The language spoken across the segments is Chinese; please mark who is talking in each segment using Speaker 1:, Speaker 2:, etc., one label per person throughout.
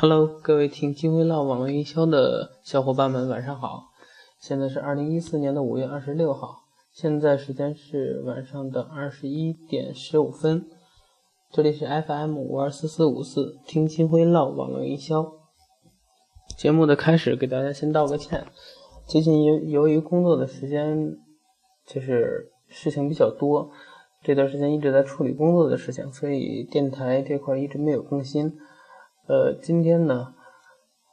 Speaker 1: Hello，各位听金辉浪网络营销的小伙伴们，晚上好！现在是二零一四年的五月二十六号，现在时间是晚上的二十一点十五分。这里是 FM 五二四四五四，听金辉浪网络营销。节目的开始，给大家先道个歉。最近由由于工作的时间，就是事情比较多，这段时间一直在处理工作的事情，所以电台这块一直没有更新。呃，今天呢，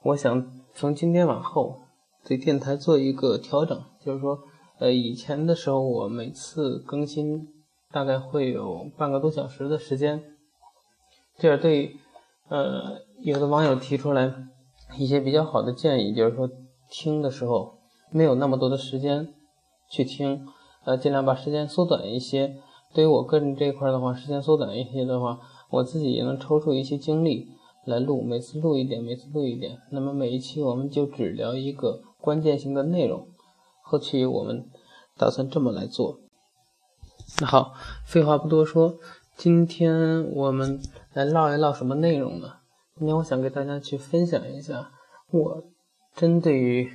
Speaker 1: 我想从今天往后对电台做一个调整，就是说，呃，以前的时候我每次更新大概会有半个多小时的时间，这样对，呃，有的网友提出来一些比较好的建议，就是说听的时候没有那么多的时间去听，呃，尽量把时间缩短一些。对于我个人这一块的话，时间缩短一些的话，我自己也能抽出一些精力。来录，每次录一点，每次录一点。那么每一期我们就只聊一个关键性的内容。后期我们打算这么来做。那好，废话不多说，今天我们来唠一唠什么内容呢？今天我想给大家去分享一下我针对于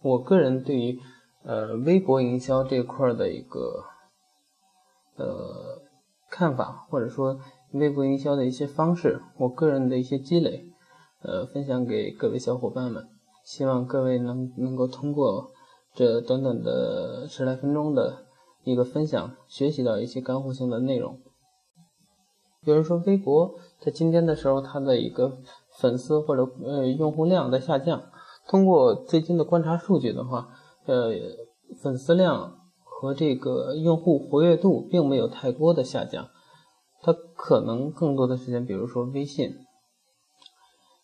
Speaker 1: 我个人对于呃微博营销这块的一个呃看法，或者说。微博营销的一些方式，我个人的一些积累，呃，分享给各位小伙伴们。希望各位能能够通过这短短的十来分钟的一个分享，学习到一些干货性的内容。有人说，微博在今天的时候，它的一个粉丝或者呃用户量在下降。通过最近的观察数据的话，呃，粉丝量和这个用户活跃度并没有太多的下降。它可能更多的时间，比如说微信，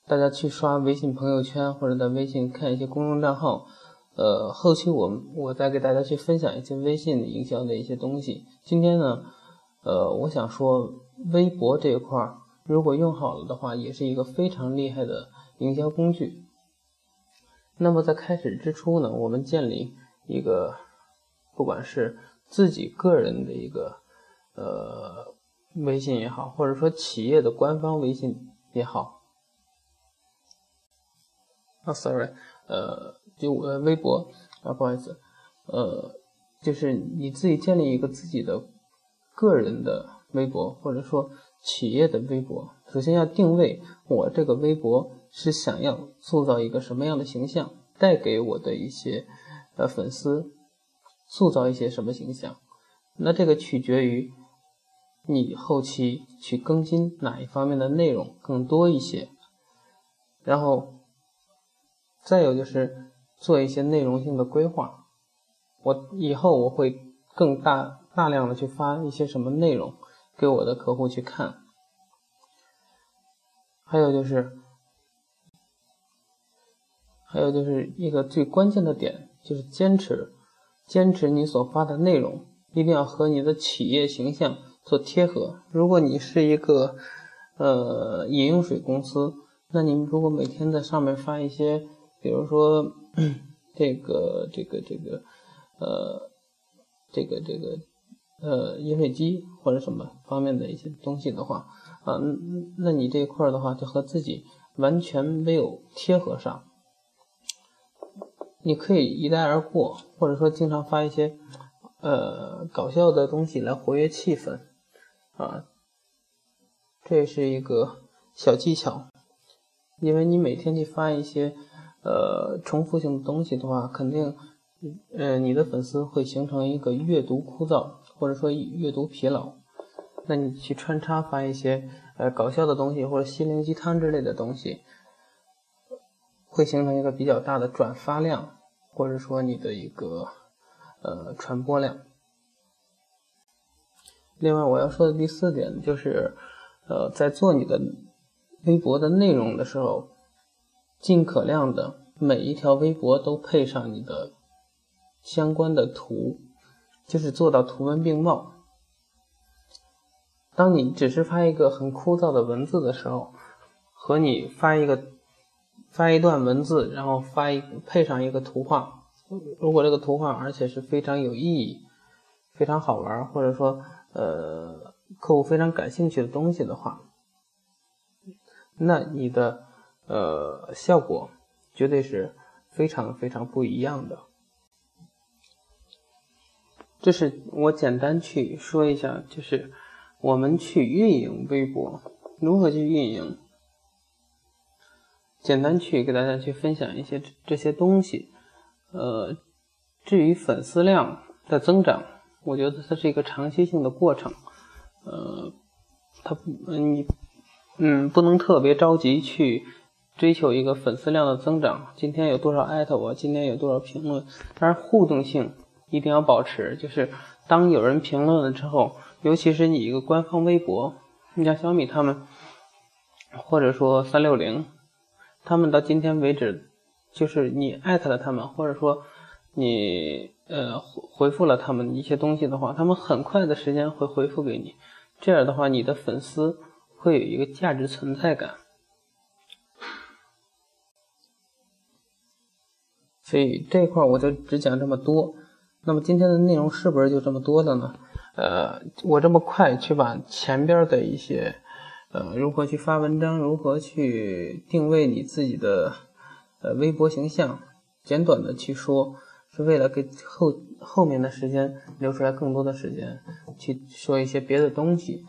Speaker 1: 大家去刷微信朋友圈，或者在微信看一些公众账号。呃，后期我我再给大家去分享一些微信营销的一些东西。今天呢，呃，我想说微博这一块儿，如果用好了的话，也是一个非常厉害的营销工具。那么在开始之初呢，我们建立一个，不管是自己个人的一个，呃。微信也好，或者说企业的官方微信也好，啊，sorry，呃，就呃微博啊，不好意思，呃，就是你自己建立一个自己的个人的微博，或者说企业的微博，首先要定位我这个微博是想要塑造一个什么样的形象，带给我的一些呃粉丝塑造一些什么形象，那这个取决于。你后期去更新哪一方面的内容更多一些，然后再有就是做一些内容性的规划。我以后我会更大大量的去发一些什么内容给我的客户去看。还有就是，还有就是一个最关键的点就是坚持，坚持你所发的内容一定要和你的企业形象。做贴合。如果你是一个呃饮用水公司，那你如果每天在上面发一些，比如说这个这个这个呃这个这个呃饮水机或者什么方面的一些东西的话啊，那你这一块的话就和自己完全没有贴合上。你可以一带而过，或者说经常发一些呃搞笑的东西来活跃气氛。啊，这是一个小技巧，因为你每天去发一些呃重复性的东西的话，肯定呃你的粉丝会形成一个阅读枯燥或者说阅读疲劳。那你去穿插发一些呃搞笑的东西或者心灵鸡汤之类的东西，会形成一个比较大的转发量，或者说你的一个呃传播量。另外，我要说的第四点就是，呃，在做你的微博的内容的时候，尽可量的每一条微博都配上你的相关的图，就是做到图文并茂。当你只是发一个很枯燥的文字的时候，和你发一个发一段文字，然后发一配上一个图画，如果这个图画而且是非常有意义、非常好玩，或者说。呃，客户非常感兴趣的东西的话，那你的呃，效果绝对是非常非常不一样的。这是我简单去说一下，就是我们去运营微博，如何去运营，简单去给大家去分享一些这些东西。呃，至于粉丝量的增长，我觉得它是一个长期性的过程。呃，它你嗯不能特别着急去追求一个粉丝量的增长。今天有多少艾特我？今天有多少评论？但是互动性。一定要保持，就是当有人评论了之后，尤其是你一个官方微博，你像小米他们，或者说三六零，他们到今天为止，就是你艾特了他们，或者说你呃回复了他们一些东西的话，他们很快的时间会回复给你，这样的话，你的粉丝会有一个价值存在感。所以这块我就只讲这么多。那么今天的内容是不是就这么多了呢？呃，我这么快去把前边的一些，呃，如何去发文章，如何去定位你自己的，呃，微博形象，简短的去说，是为了给后后面的时间留出来更多的时间去说一些别的东西。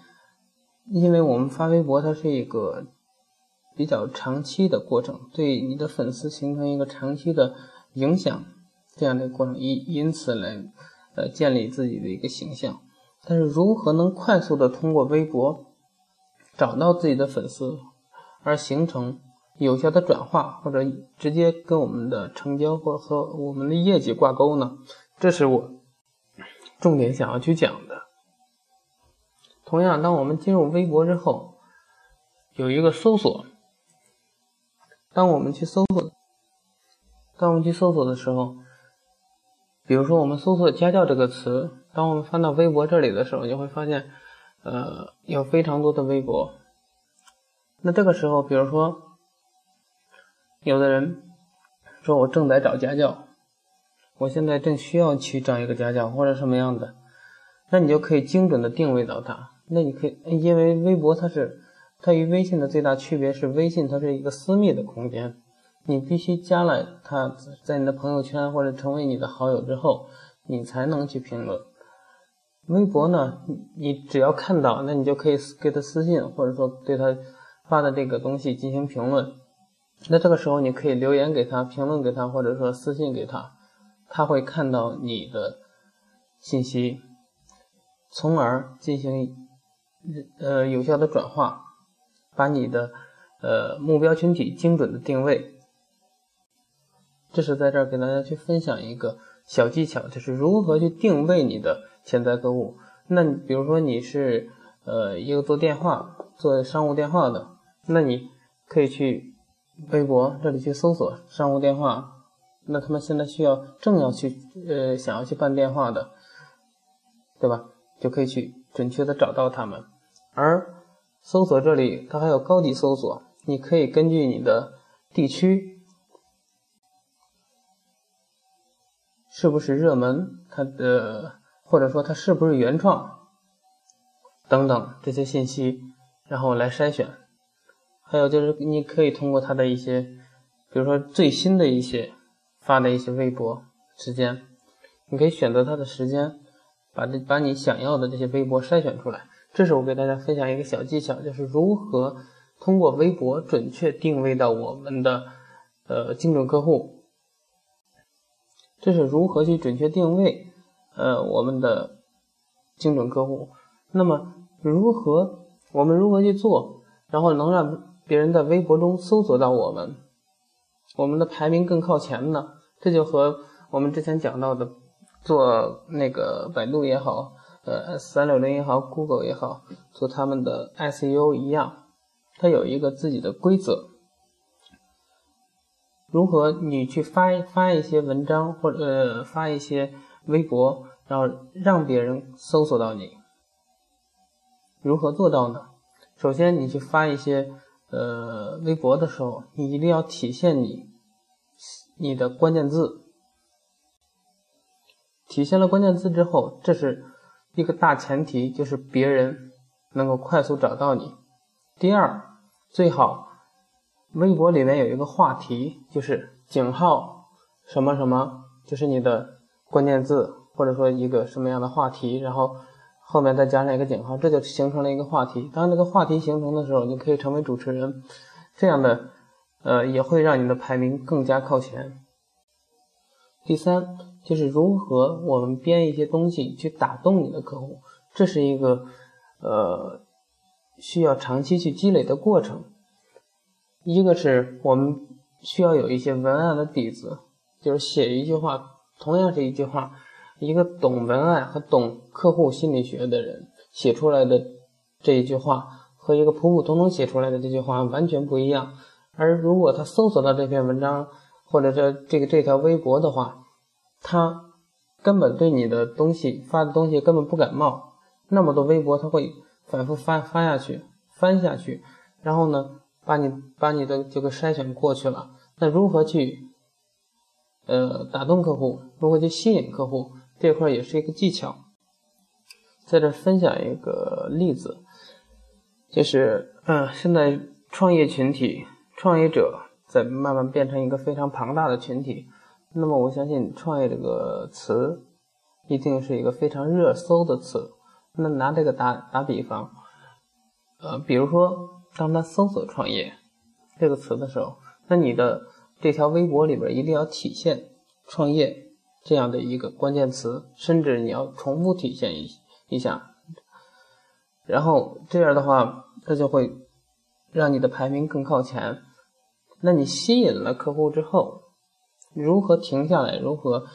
Speaker 1: 因为我们发微博，它是一个比较长期的过程，对你的粉丝形成一个长期的影响。这样的过程，因因此来，呃，建立自己的一个形象。但是，如何能快速的通过微博找到自己的粉丝，而形成有效的转化，或者直接跟我们的成交或和我们的业绩挂钩呢？这是我重点想要去讲的。同样，当我们进入微博之后，有一个搜索，当我们去搜索，当我们去搜索的时候。比如说，我们搜索“家教”这个词，当我们翻到微博这里的时候，你会发现，呃，有非常多的微博。那这个时候，比如说，有的人说我正在找家教，我现在正需要去找一个家教或者什么样的，那你就可以精准的定位到他。那你可以，因为微博它是它与微信的最大区别是，微信它是一个私密的空间。你必须加了他，在你的朋友圈或者成为你的好友之后，你才能去评论。微博呢，你只要看到，那你就可以给他私信，或者说对他发的这个东西进行评论。那这个时候你可以留言给他，评论给他，或者说私信给他，他会看到你的信息，从而进行呃有效的转化，把你的呃目标群体精准的定位。这是在这儿给大家去分享一个小技巧，就是如何去定位你的潜在客户。那比如说你是呃一个做电话、做商务电话的，那你可以去微博这里去搜索商务电话。那他们现在需要正要去呃想要去办电话的，对吧？就可以去准确的找到他们。而搜索这里它还有高级搜索，你可以根据你的地区。是不是热门？它的或者说它是不是原创等等这些信息，然后来筛选。还有就是你可以通过它的一些，比如说最新的一些发的一些微博时间，你可以选择它的时间，把这把你想要的这些微博筛选出来。这是我给大家分享一个小技巧，就是如何通过微博准确定位到我们的呃精准客户。这是如何去准确定位，呃，我们的精准客户。那么，如何我们如何去做，然后能让别人在微博中搜索到我们，我们的排名更靠前呢？这就和我们之前讲到的，做那个百度也好，呃，三六零也好，Google 也好，做他们的 SEO 一样，它有一个自己的规则。如何你去发发一些文章或者发一些微博，然后让别人搜索到你？如何做到呢？首先，你去发一些呃微博的时候，你一定要体现你你的关键字。体现了关键字之后，这是一个大前提，就是别人能够快速找到你。第二，最好。微博里面有一个话题，就是井号什么什么，就是你的关键字或者说一个什么样的话题，然后后面再加上一个井号，这就形成了一个话题。当这个话题形成的时候，你可以成为主持人，这样的呃也会让你的排名更加靠前。第三就是如何我们编一些东西去打动你的客户，这是一个呃需要长期去积累的过程。一个是我们需要有一些文案的底子，就是写一句话，同样是一句话，一个懂文案和懂客户心理学的人写出来的这一句话，和一个普普通通写出来的这句话完全不一样。而如果他搜索到这篇文章或者这这个这条微博的话，他根本对你的东西发的东西根本不感冒。那么多微博他会反复翻翻下去，翻下去，然后呢？把你把你的这个筛选过去了，那如何去呃打动客户？如何去吸引客户？这块也是一个技巧。在这分享一个例子，就是嗯，现在创业群体、创业者在慢慢变成一个非常庞大的群体。那么我相信，创业这个词一定是一个非常热搜的词。那拿这个打打比方，呃，比如说。当他搜索“创业”这个词的时候，那你的这条微博里边一定要体现“创业”这样的一个关键词，甚至你要重复体现一一下，然后这样的话，它就会让你的排名更靠前。那你吸引了客户之后，如何停下来？如何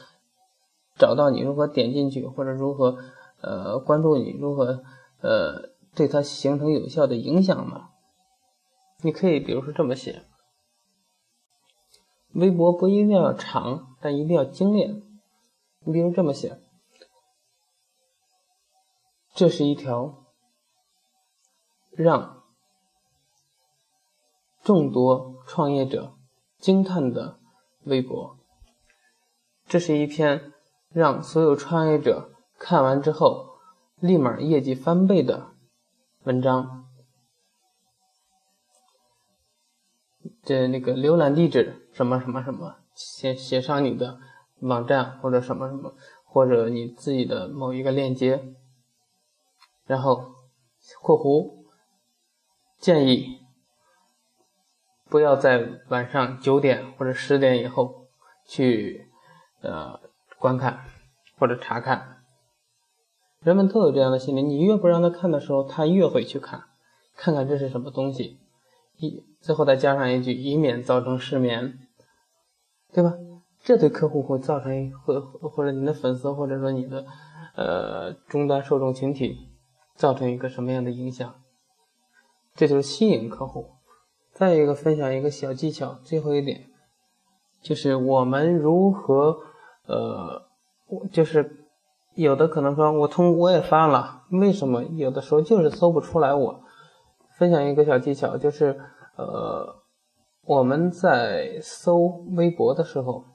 Speaker 1: 找到你？如何点进去？或者如何呃关注你？如何呃对他形成有效的影响呢？你可以比如说这么写，微博不一定要长，但一定要精炼。你比如这么写，这是一条让众多创业者惊叹的微博，这是一篇让所有创业者看完之后立马业绩翻倍的文章。这那个浏览地址什么什么什么，写写上你的网站或者什么什么，或者你自己的某一个链接，然后括弧建议不要在晚上九点或者十点以后去呃观看或者查看。人们都有这样的心理，你越不让他看的时候，他越会去看，看看这是什么东西。一最后再加上一句，以免造成失眠，对吧？这对客户会造成或或者你的粉丝或者说你的呃终端受众群体造成一个什么样的影响？这就是吸引客户。再一个分享一个小技巧，最后一点就是我们如何呃，就是有的可能说我通我也发了，为什么有的时候就是搜不出来我？分享一个小技巧，就是，呃，我们在搜微博的时候，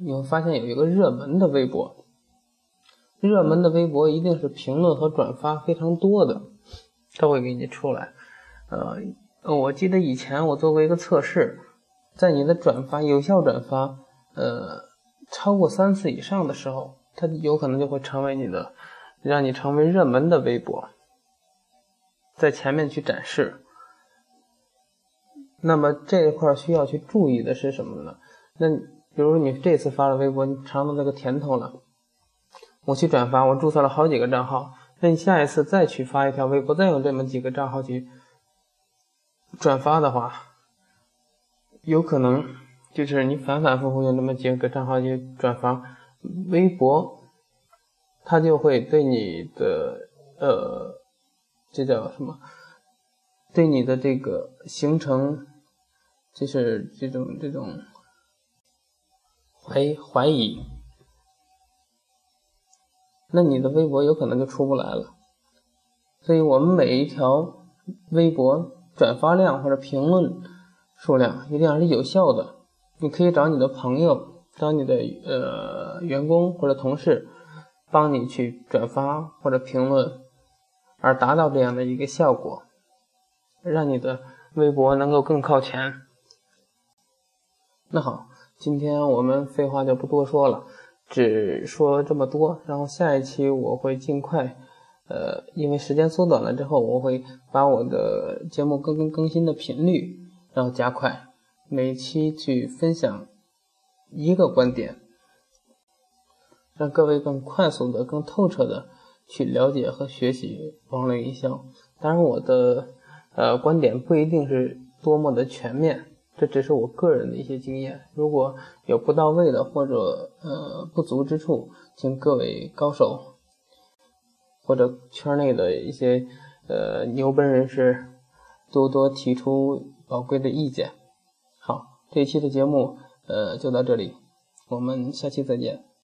Speaker 1: 你会发现有一个热门的微博，热门的微博一定是评论和转发非常多的，它会给你出来。呃，我记得以前我做过一个测试，在你的转发有效转发，呃，超过三次以上的时候，它有可能就会成为你的，让你成为热门的微博。在前面去展示，那么这一块需要去注意的是什么呢？那比如说你这次发了微博，你尝到那个甜头了，我去转发，我注册了好几个账号，那你下一次再去发一条微博，再用这么几个账号去转发的话，有可能就是你反反复复用这么几个账号去转发微博，它就会对你的呃。这叫什么？对你的这个形成，就是这种这种怀怀疑，那你的微博有可能就出不来了。所以我们每一条微博转发量或者评论数量一定要是有效的。你可以找你的朋友，找你的呃员工或者同事，帮你去转发或者评论。而达到这样的一个效果，让你的微博能够更靠前。那好，今天我们废话就不多说了，只说这么多。然后下一期我会尽快，呃，因为时间缩短了之后，我会把我的节目更更更新的频率然后加快，每期去分享一个观点，让各位更快速的、更透彻的去了解和学习网络营销。当然，我的呃观点不一定是多么的全面。这只是我个人的一些经验，如果有不到位的或者呃不足之处，请各位高手或者圈内的一些呃牛奔人士多多提出宝贵的意见。好，这一期的节目呃就到这里，我们下期再见。